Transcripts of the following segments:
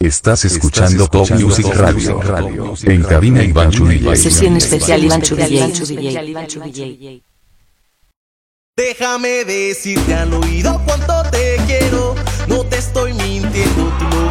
Estás escuchando, Top Music, Radio. Radio. En cabina Iván Churillay. Sesión especial Iván Déjame decirte al oído cuánto te quiero. No te estoy mintiendo, tú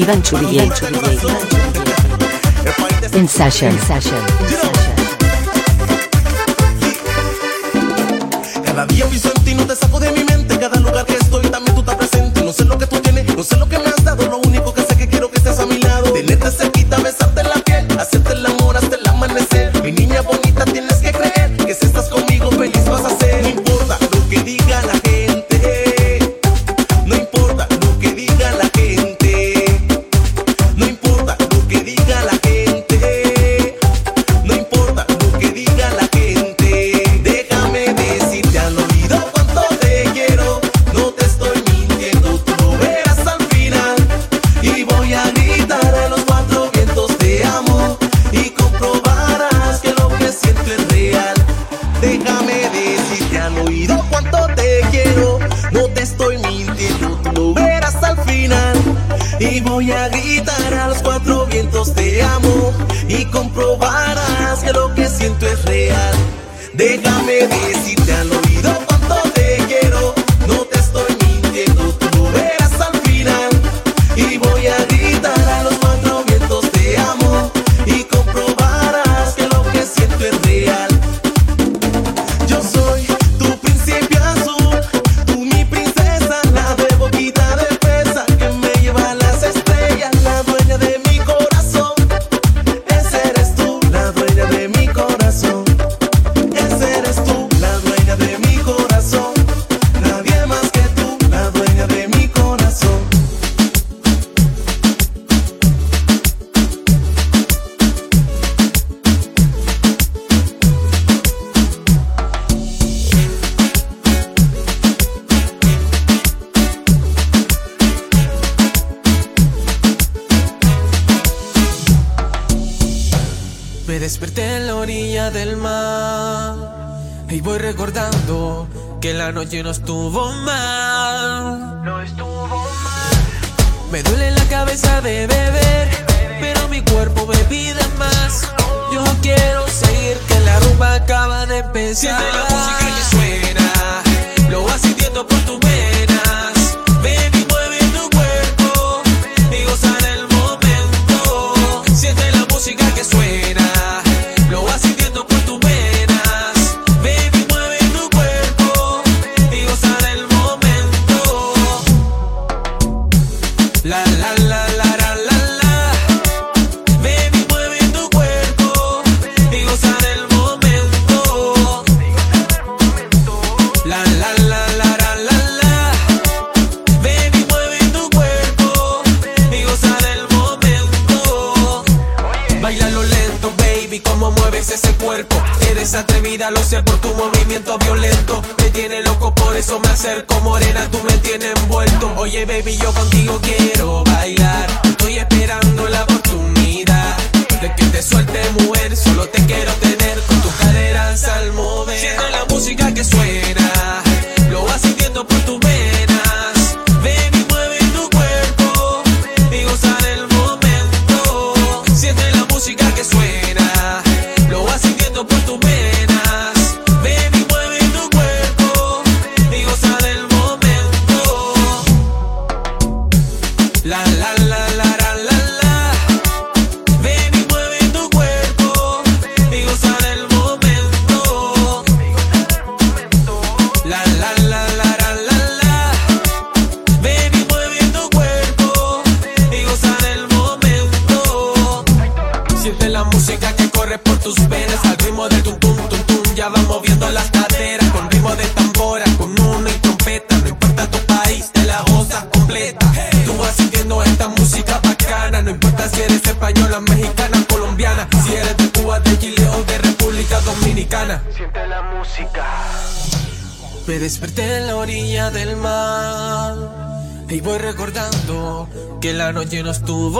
Ivan Churien. In session. In session.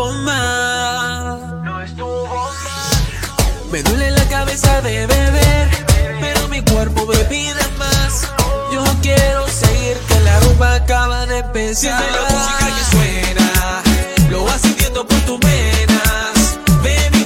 No estuvo mal. Me duele la cabeza de beber, pero mi cuerpo me pide más. Yo quiero seguir que la rumba acaba de empezar. Siente la música que suena, lo vas sintiendo por tus venas, baby.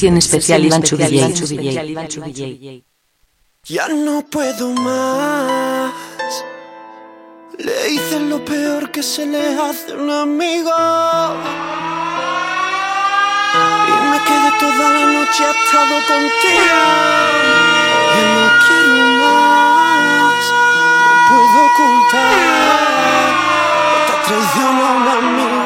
Sesión especial Iván Chubilley. Ya no puedo más. Le hice lo peor que se le hace a un amigo. Y me quedé toda la noche atado contigo. Ya no quiero más. No puedo ocultar esta traición a un amigo.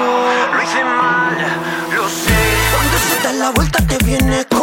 la vuelta que viene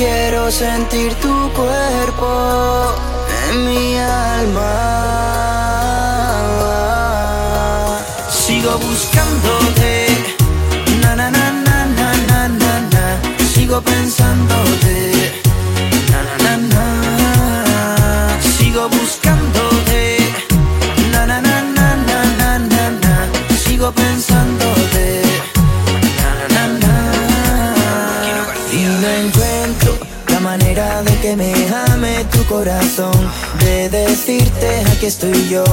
Quiero sentir tu cuerpo en mi alma. Sigo buscándote, na na na na na na na, sigo pensándote. corazón de decirte aquí estoy yo.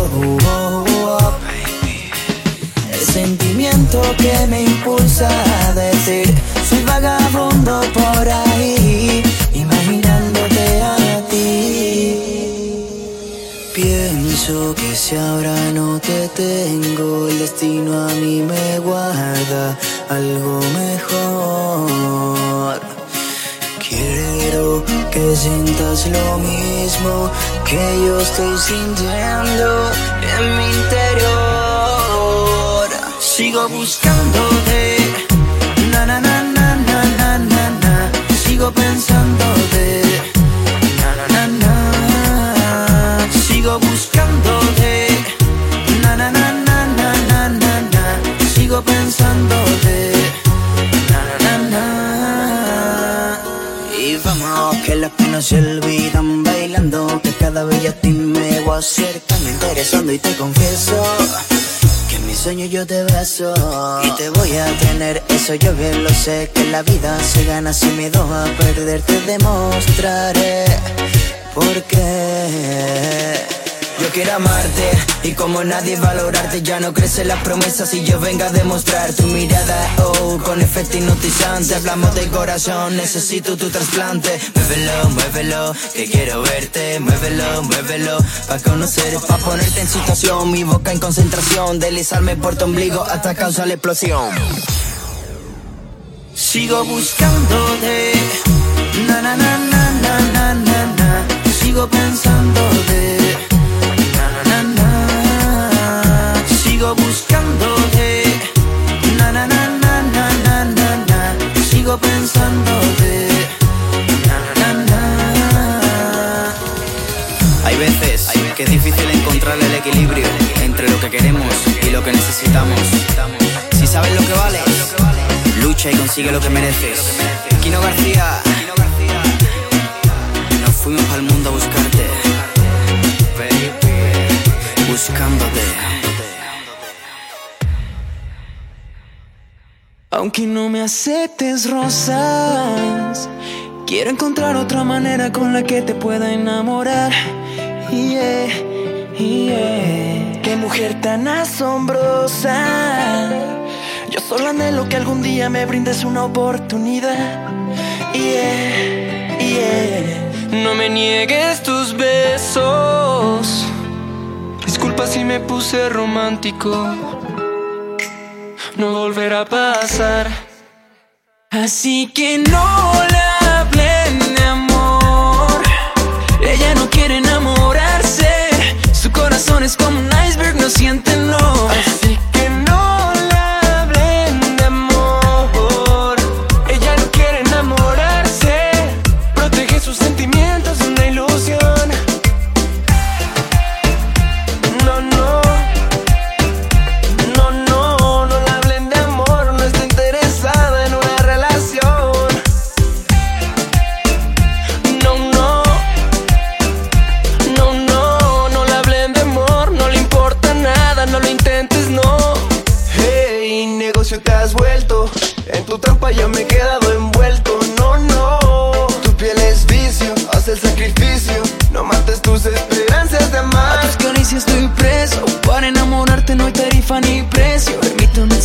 El sentimiento que me impulsa a decir soy vagabundo por ahí, imaginándote a ti. Pienso que si ahora no te tengo, el destino a mí me guarda algo mejor. Quiero que sientas lo mismo que yo estoy sintiendo en mi interior. Sigo buscándote. Na na na na na na na. Sigo pensándote. no se olvidan bailando Que cada vez a ti me voy acercando Interesando y te confieso Que en mi sueño yo te beso Y te voy a tener, eso yo bien lo sé Que la vida se gana sin miedo a perder Te demostraré por qué. Yo quiero amarte y como nadie valorarte ya no crecen las promesas si yo venga a demostrar tu mirada. Oh con efecto hipnotizante hablamos de corazón necesito tu trasplante. Muévelo muévelo que quiero verte. Muévelo muévelo pa conocer pa ponerte en situación. Mi boca en concentración deslizarme por tu ombligo hasta causar la explosión. Sigo buscándote na na na na na na na, na. sigo pensándote sigo buscándote. Na na na na na na na na, sigo pensándote. Na na na. Hay veces que es difícil encontrar el equilibrio entre lo que queremos y lo que necesitamos. Si sabes lo que vales, lucha y consigue lo que mereces. Kino García. Nos fuimos al mundo a buscar Aunque no me aceptes rosas, quiero encontrar otra manera con la que te pueda enamorar. Yeah, yeah. Qué mujer tan asombrosa. Yo solo anhelo que algún día me brindes una oportunidad. Yeah, yeah. No me niegues tus besos. Disculpa si me puse romántico no volverá a pasar. Así que no le hablen de amor. Ella no quiere enamorarse. Su corazón es como un iceberg, no siente no.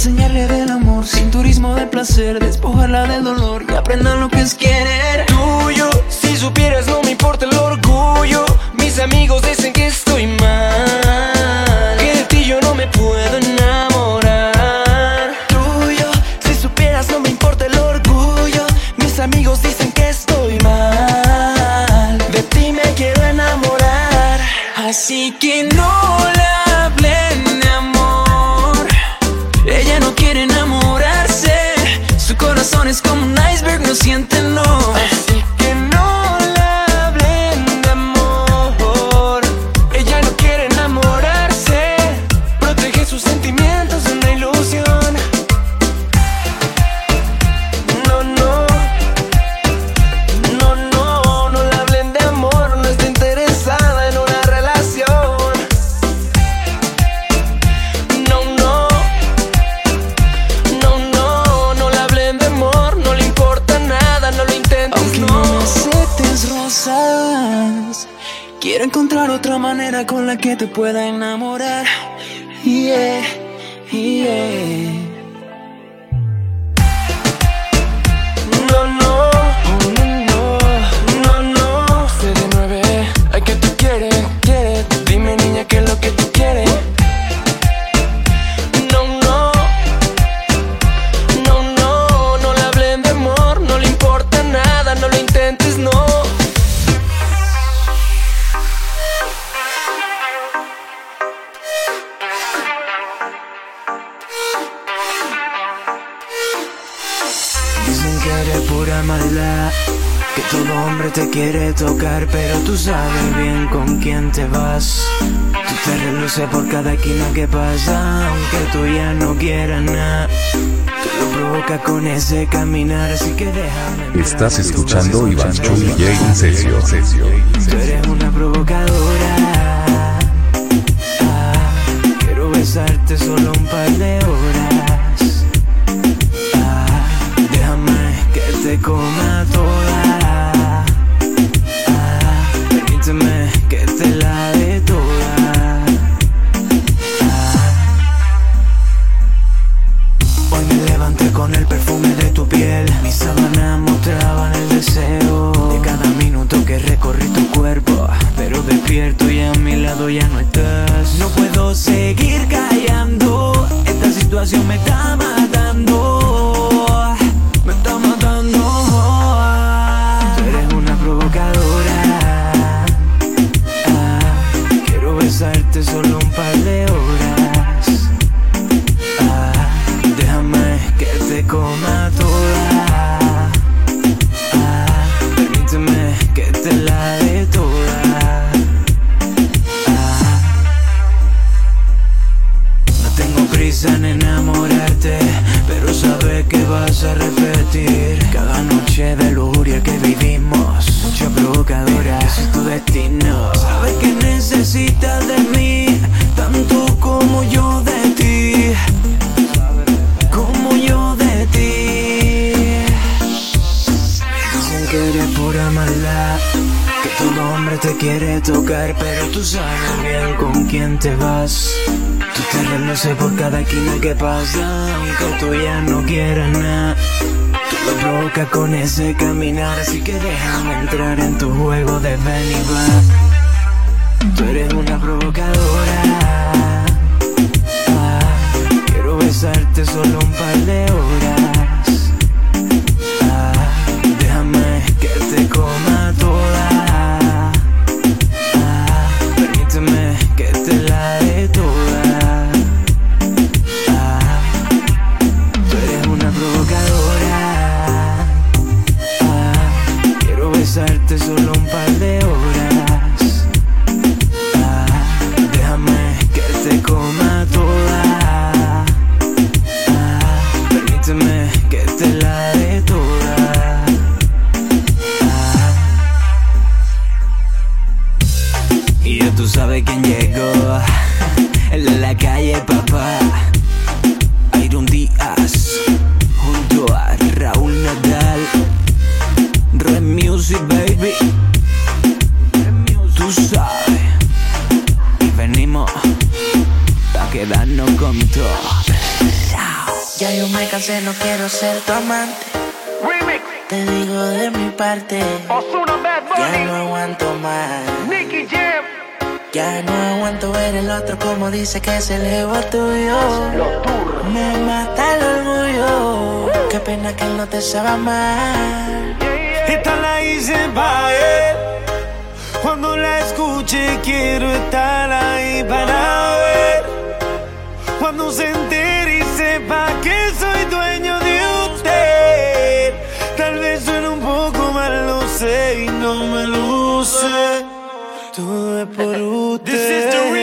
Enseñarle del amor, sin turismo de placer, despojarla del dolor y aprendan lo que es querer. Tuyo, si supieras no me importa el orgullo, mis amigos dicen que estoy mal, que de ti yo no me puedo enamorar. Tuyo, si supieras no me importa el orgullo, mis amigos dicen que estoy mal, de ti me quiero enamorar. Así que no que te pueda enamorar. Te quiere tocar, pero tú sabes bien con quién te vas. Tú te reluces por cada esquina que pasa, aunque tú ya no quieras nada. Tú lo provocas con ese caminar, así que déjame. Estás escuchando Iván Chu DJ en sesio. Tú eres una provocadora. Ah, quiero besarte solo un par de horas. Ah, déjame que te coma toda. tú sabes bien con quién te vas. Tú te reluces por cada esquina que pasa, aunque tú ya no quieras nada. Lo provoca con ese caminar, así que déjame entrar en tu juego de ven y va. Tú eres una provocadora. Ah, quiero besarte solo un par de horas. otro como dice que se eleva tuyo. Me mata el orgullo. Qué pena que él no te sabe mal. Esta la hice para él. Cuando la escuche quiero estar ahí para ver. Cuando se entere y sepa que soy dueño de usted. Tal vez suene un poco mal, lo sé y no me luce. Todo es por usted.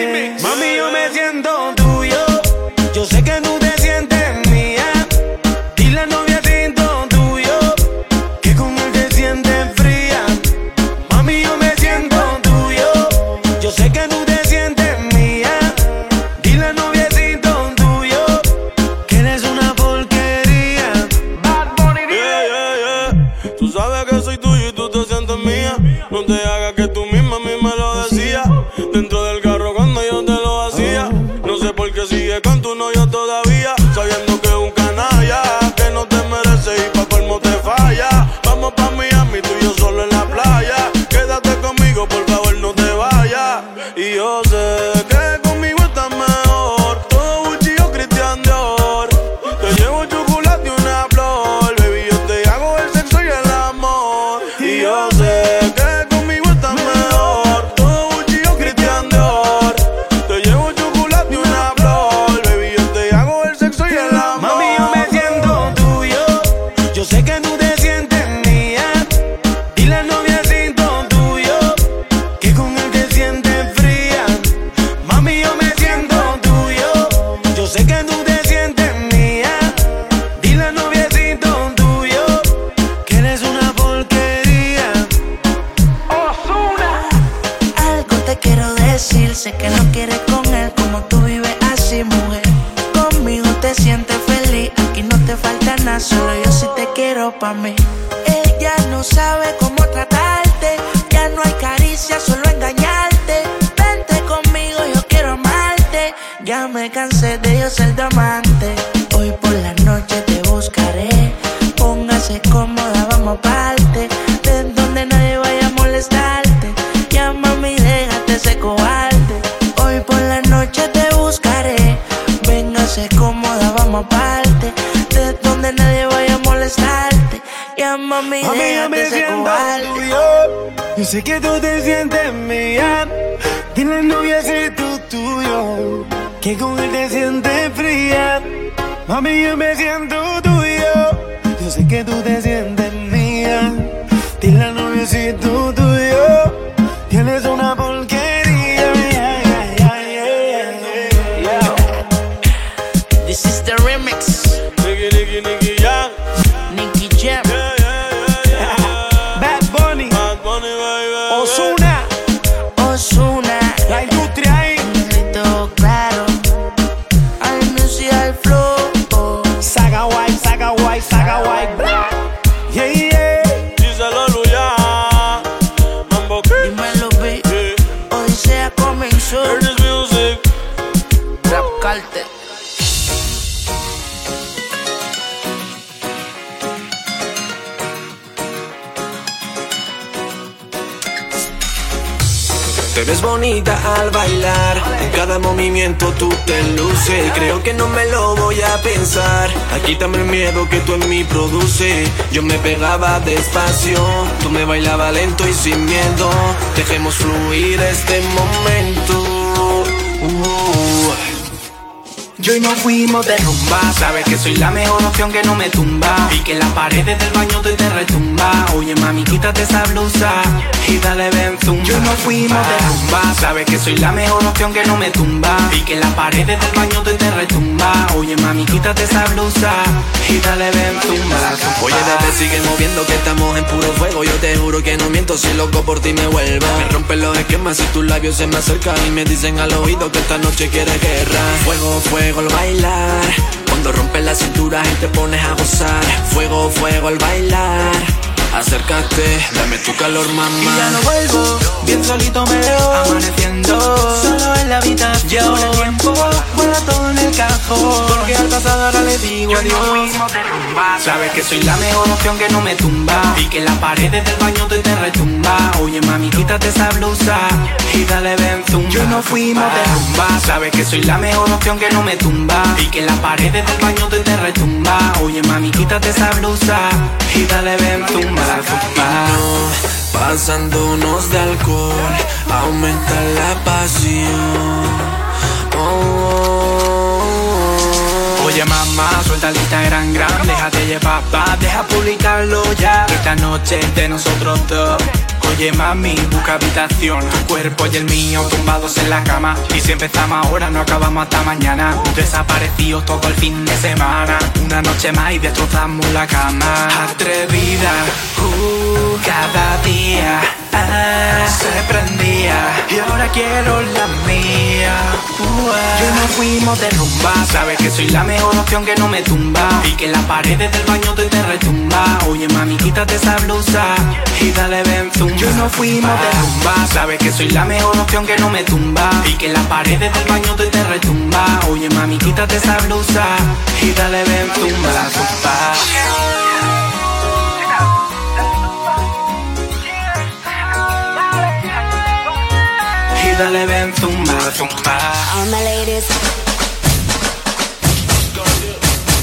Aparte. De donde nadie vaya a molestarte. Llama a mi Mami, yo me siento tuyo. Yo sé que tú te sientes mía. Dile novia si tú tuyo. Que con él te sientes fría. Mami, yo me siento tuyo. Yo sé que tú te sientes mía. Dile novia si tú tuyo. Tienes una porquería. Ves bonita al bailar, en cada movimiento tú te luces. Creo que no me lo voy a pensar. Aquí también el miedo que tú en mí produces. Yo me pegaba despacio, tú me bailaba lento y sin miedo. Dejemos fluir este momento. Yo y no fuimos de rumba. Sabes que soy la mejor opción que no me tumba. Y que las paredes del baño te, te retumba. Oye mami, quítate esa blusa Y dale ven zumba. Yo y no fuimos de rumba. Sabes que soy la mejor opción que no me tumba. Y que las paredes del baño te, te retumba. Oye mami, quítate esa blusa Y dale ven zumba. Oye bebé, sigue moviendo que estamos en puro fuego. Yo te juro que no miento si loco por ti me vuelvo. Me rompen los esquemas si tus labios se me acercan Y me dicen al oído que esta noche quieres guerra fuego al bailar. Cuando rompes la cintura y te pones a gozar. Fuego, fuego al bailar Acércate, dame tu calor mamá. Y ya no vuelvo, bien solito me veo. Amaneciendo, solo en la habitación. Ahora el tiempo, vuela todo en el cajón. Porque al pasado ahora le digo adiós. Sabes que soy la mejor opción que no me tumba. Y que las paredes del baño te, te retumba. Oye mami, quítate esa blusa. Y dale ven zumba. Yo no fuimos de rumba Sabes que soy la mejor opción que no me tumba. Y que las paredes del baño te, te retumba. Oye mami, quítate esa blusa Y dale ven zumba, zumba Pasándonos de alcohol Aumenta la pasión. Oh. Oye mamá, suelta el Instagram gran Déjate llevar, pa, deja publicarlo ya. Esta noche de nosotros dos Oye mami, busca habitación. Tu cuerpo y el mío tumbados en la cama. Y si empezamos ahora no acabamos hasta mañana. Desaparecidos todo el fin de semana. Una noche más y destrozamos la cama. Atrevida, uh, cada día ah, se prendía. Y ahora quiero la mía uh, Yo no fuimos de rumba. Sabes que soy la mejor opción que no me tumba. Y que las paredes del baño te, te retumba. Oye mami, quítate esa blusa. Y dale ven zumba Yo no fuimos de rumba. Sabes que soy la mejor opción que no me tumba. Y que las paredes del baño te, te retumba. Oye mami, quítate esa blusa Y dale ven zumba Y dale ven zumba, zumba All my ladies.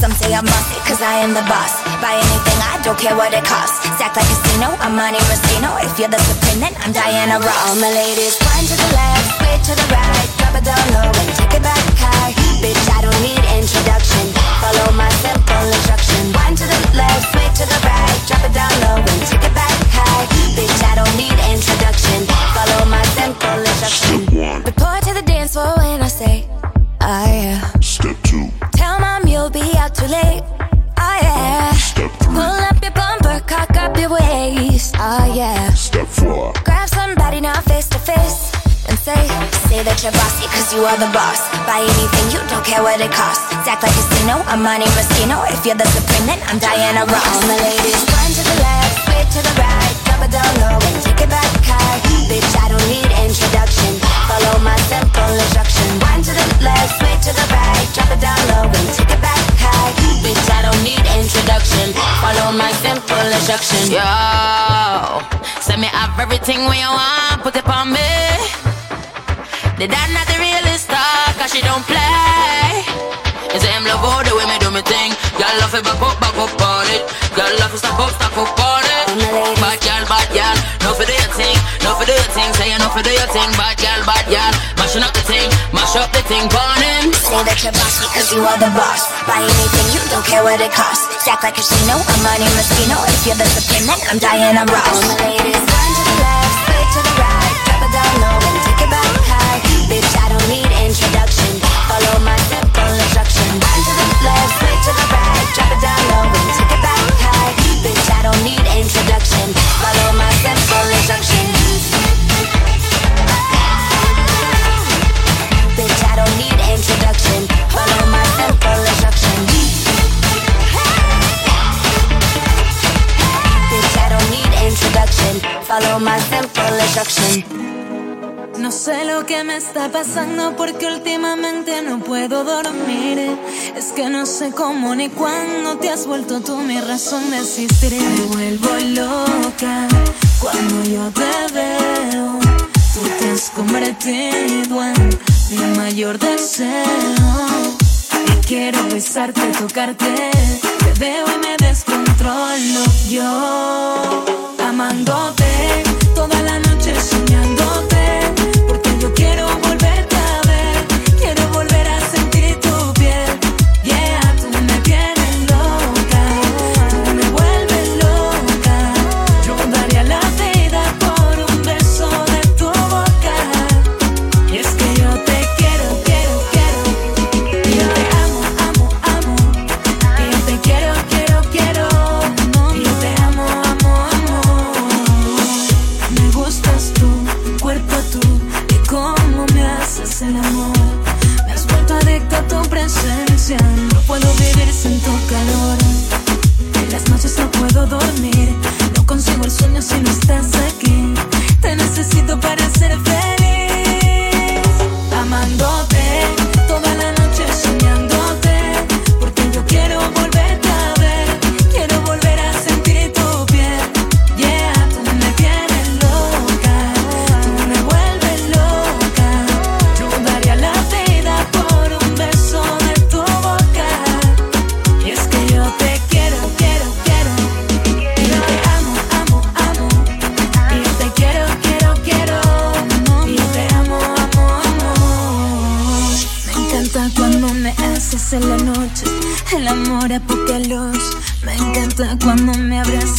Some say I'm bossy, cause I am the boss. Buy anything, I don't care what it costs. Stack like a casino, I'm Monte Rustino. If you're the supreme, then I'm Diana Ross. All my ladies, wind to the left, sway to the right, drop it down low and take it back high. Bitch, I don't need introduction. Follow my simple instruction. Wind to the left, sway to the right, drop it down low and take it back high. Bitch, I don't need introduction. Follow my simple instruction. Step one. Report to the dance floor when I say, oh yeah. Step two, Tell you'll be out too late. Oh yeah. step three, Pull up your bumper, cock up your waist. Oh yeah. step four, Grab somebody now face to face and say, say Say that you're bossy cause you are the boss. Buy anything, you don't care what it costs. Act like a casino, I'm Monte Moschino. If you're the supreme, then I'm Diana Ross. All my ladies, one to the left, sway to the right, drop it down low and take it back high. Bitch, I don't need introduction. Follow my simple instruction. One to the left, sway to the right, drop it down low and take it back high. Bitch, I don't need introduction. Follow my simple instruction. Yo, send me up everything when you want, put it on me. The dad not the realest star, cause she don't play. You say him love all the way me do me thing. Y'all love it back up, back up on it. Y'all love it stop up, stop up on it. Bad girl, bad girl, no for do your thing. Say you no for do your thing, bad girl, bad girl. Mashing up the thing, mash up the thing, burn him. Say that you're bossy cause you are the boss. Buy anything, you don't care what it costs. Act like a casino, I'm Monte Moschino. If you're the supreme, then I'm Diana Ross. All my ladies, one to the left, sway to the right, drop it down low and take it back high. Bitch, I don't need introduction. Está pasando porque últimamente no puedo dormir. Es que no sé cómo ni cuándo te has vuelto tú mi razón de existir. Me vuelvo loca cuando yo te veo. Tú te has convertido en mi mayor deseo. Quiero besarte, tocarte. Te veo y me descontrolo. Yo amándote toda la noche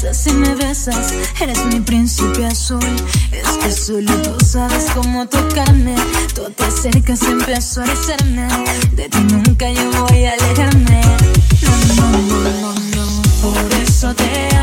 abrazas y me besas. Eres mi príncipe azul. Es que solo tú sabes cómo tocarme. Tú te acercas empiezo a hacerme. De ti nunca yo voy a alejarme. No, no, no, no. Por eso te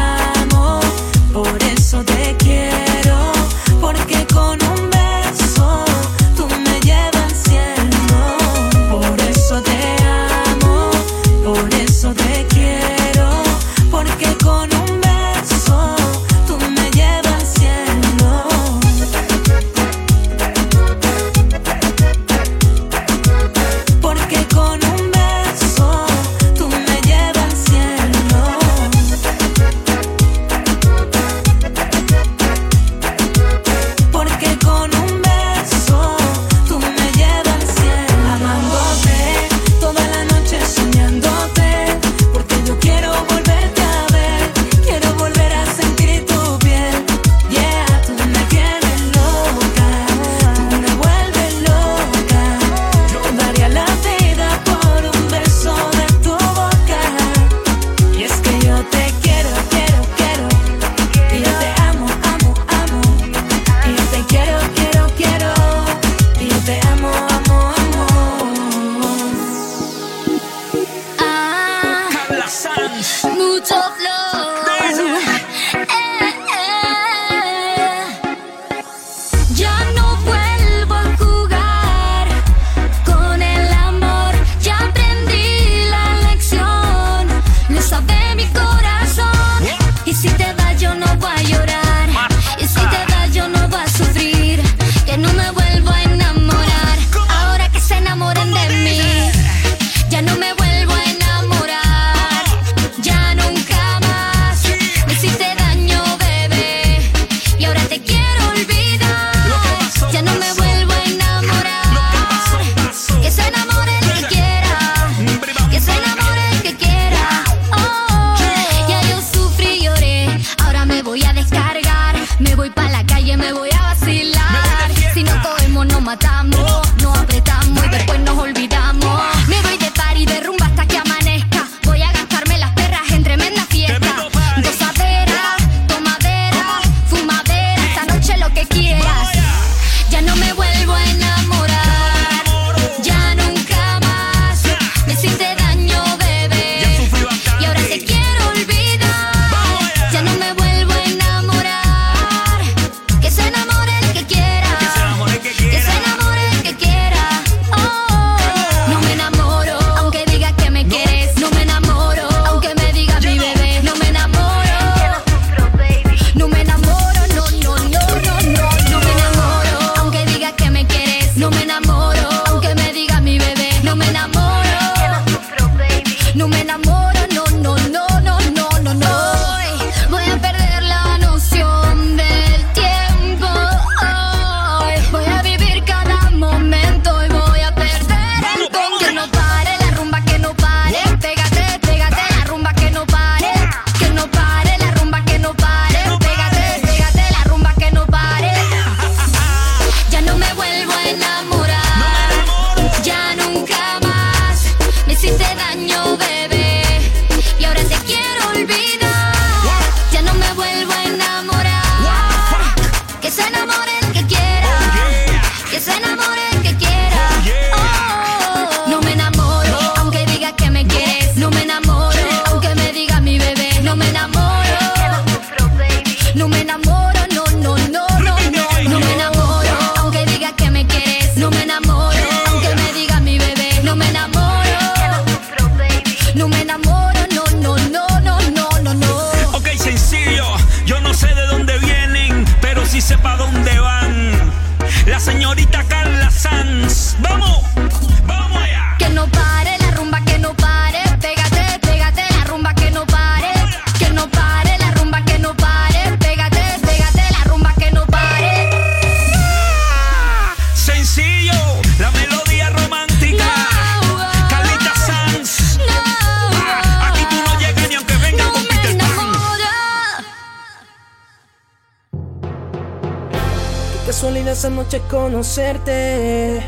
conocerte.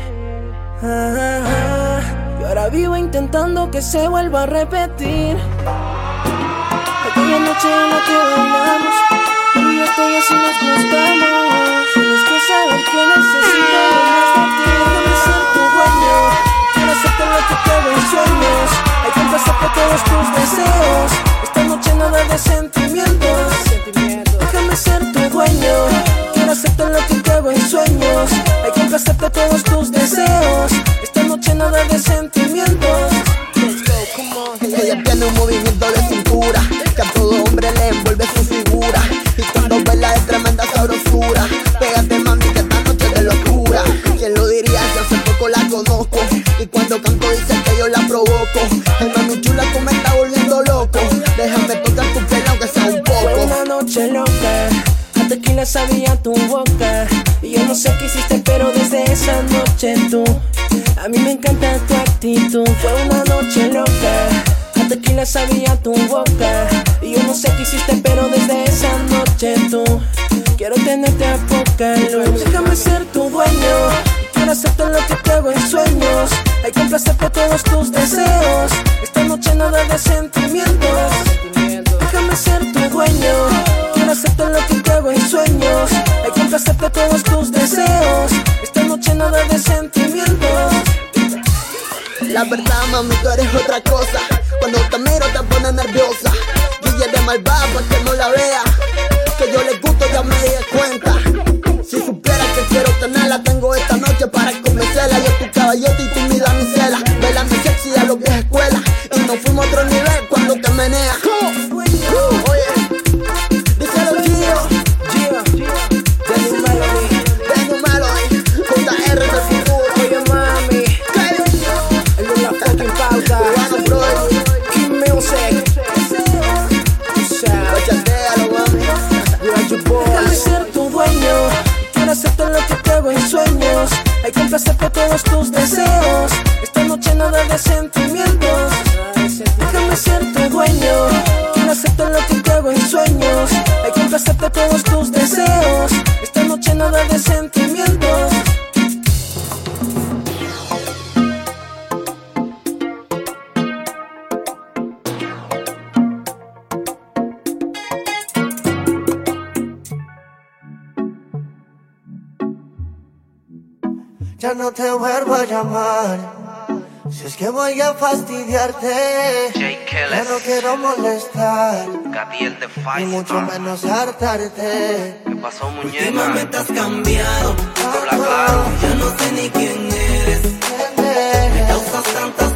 Ah, ah, ah. Ahora vivo intentando que se vuelva a repetir. Déjame tocar tu pelo aunque sea. Fue una noche loca, a tequila sabía tu boca. Y yo no sé qué hiciste, pero desde esa noche tú, a mí me encanta tu actitud. Fue una noche loca. Tequila sabía tu boca. Y yo no sé qué hiciste pero desde esa noche tú. Quiero tenerte a poca luz. Déjame ser tu dueño. Quiero hacer todo lo que te hago en sueños. Hay que complacer por todos tus deseos. Esta noche nada de sentimientos. todos tus deseos. Esta noche nada de sentimientos. La verdad, mami, tú eres otra cosa. Cuando te miro te pone nerviosa. Guille de malvada para que no la vea. Que yo le gusto, ya me di cuenta. Si supiera que quiero tenerla, tengo esta noche para convencerla. Yo tu caballete y todos tus deseos. Esta noche nada de sentimientos. Déjame ser tu dueño. Quiero hacerte lo que te hago en sueños. Hay que complacerte todos tus ya no te vuelvo a llamar. Si es que voy a fastidiarte, ya no quiero molestar. Ni mucho menos hartarte. ¿Qué pasó, muñeca? Últimamente has cambiado. Habla claro. Ya no sé ni quién eres. Me causas tanta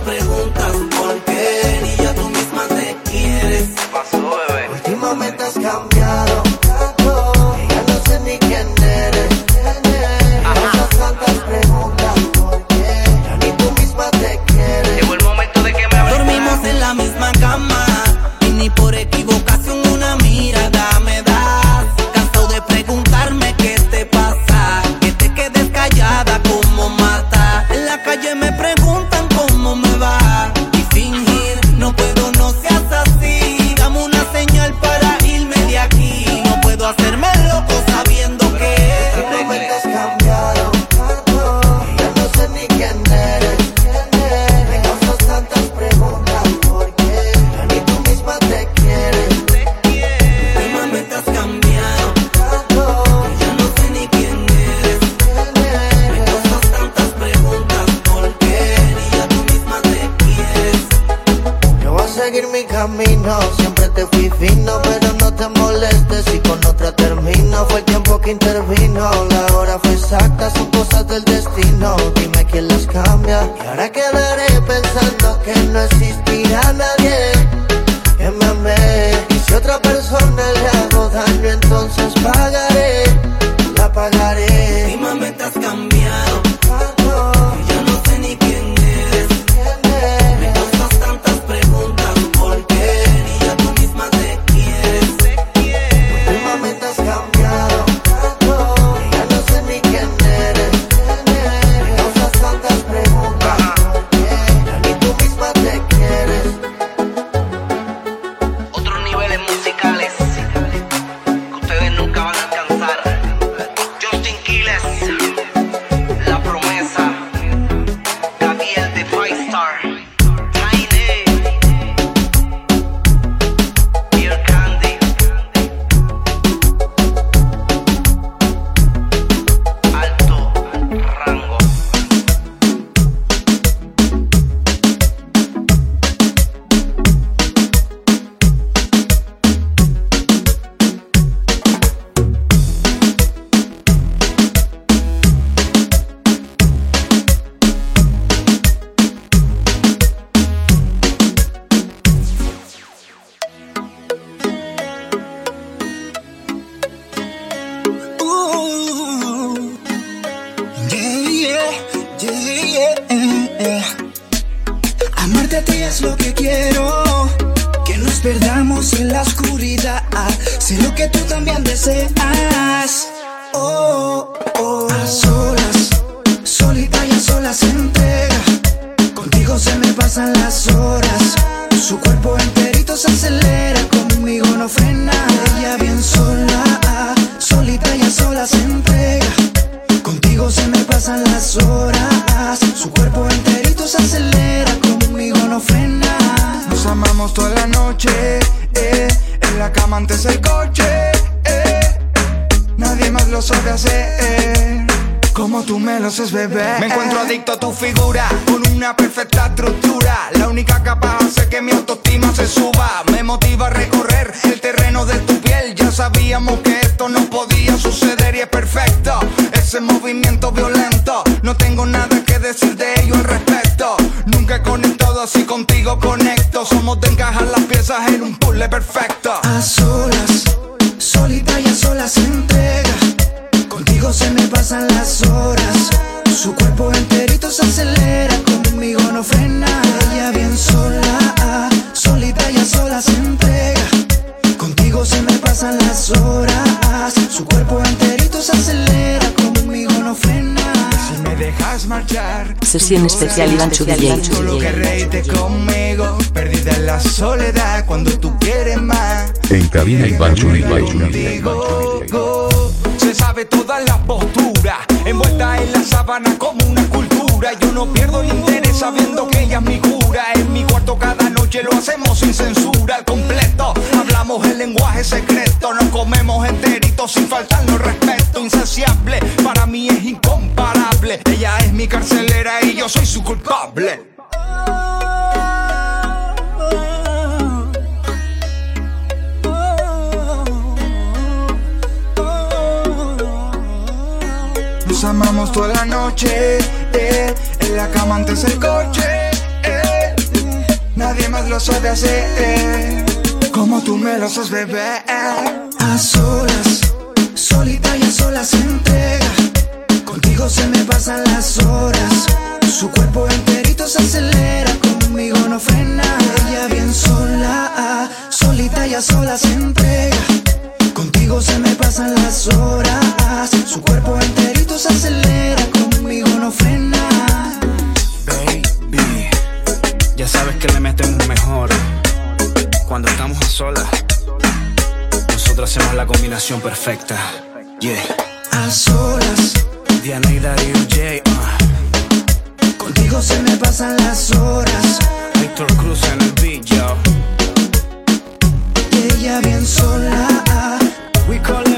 batalla sola se entrega. Contigo se me pasan las horas. Su cuerpo enterito se acelera, conmigo no frena. Ella bien sola, solita ya sola se entrega. Contigo se me pasan las horas. Su cuerpo enterito se acelera, conmigo no frena. Si me dejas marchar, sesión especial Iván Chudillén. conmigo, perdida en la soledad cuando tú quieres más. En cabina Iván Chudillén. Se sabe todas las posturas, envuelta en la sábana como una cultura. Yo no pierdo el interés sabiendo que ella es mi cura. En mi cuarto cada noche lo hacemos sin censura al completo. Hablamos el lenguaje secreto, nos comemos enteritos sin faltarnos respeto. Insaciable, para mí es mi carcelera y yo soy su culpable. Nos amamos toda la noche, eh, en la cama antes el coche. Eh, nadie más lo sabe hacer, eh, como tú me lo haces, beber A solas, solita y a solas se entrega. Contigo se me pasan las horas. Su cuerpo enterito se acelera, conmigo no frena. Ella bien sola, ah, solita y a sola se entrega. Contigo se me pasan las horas. Su cuerpo enterito se acelera, conmigo no frena. Baby, ya sabes que le metemos mejor. Cuando estamos a solas, nosotros hacemos la combinación perfecta. Yeah. A solas Diana y Darío J. Uh. Contigo se me pasan las horas. Víctor Cruz en el beat, yo. Ella bien sola. We call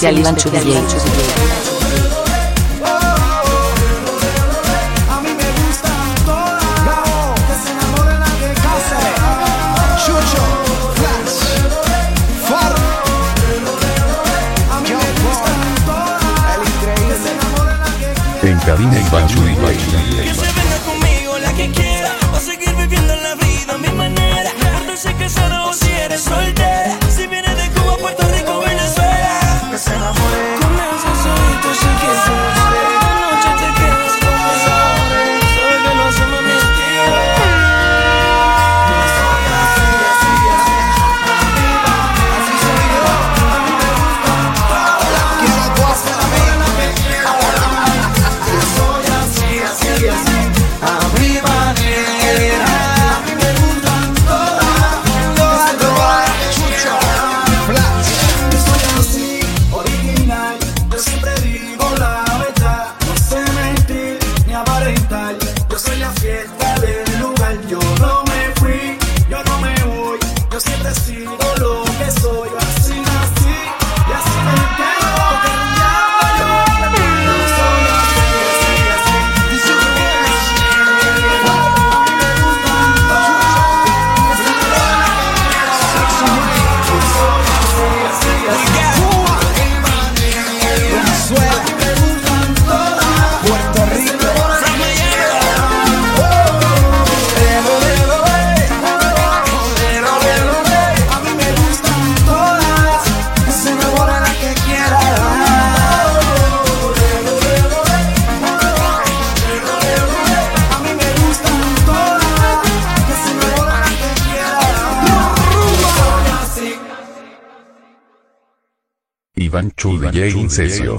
especial Iván Chu DJ. Chucho, Flash, Far. El increíble. En cabina Iván DJ. Incesio.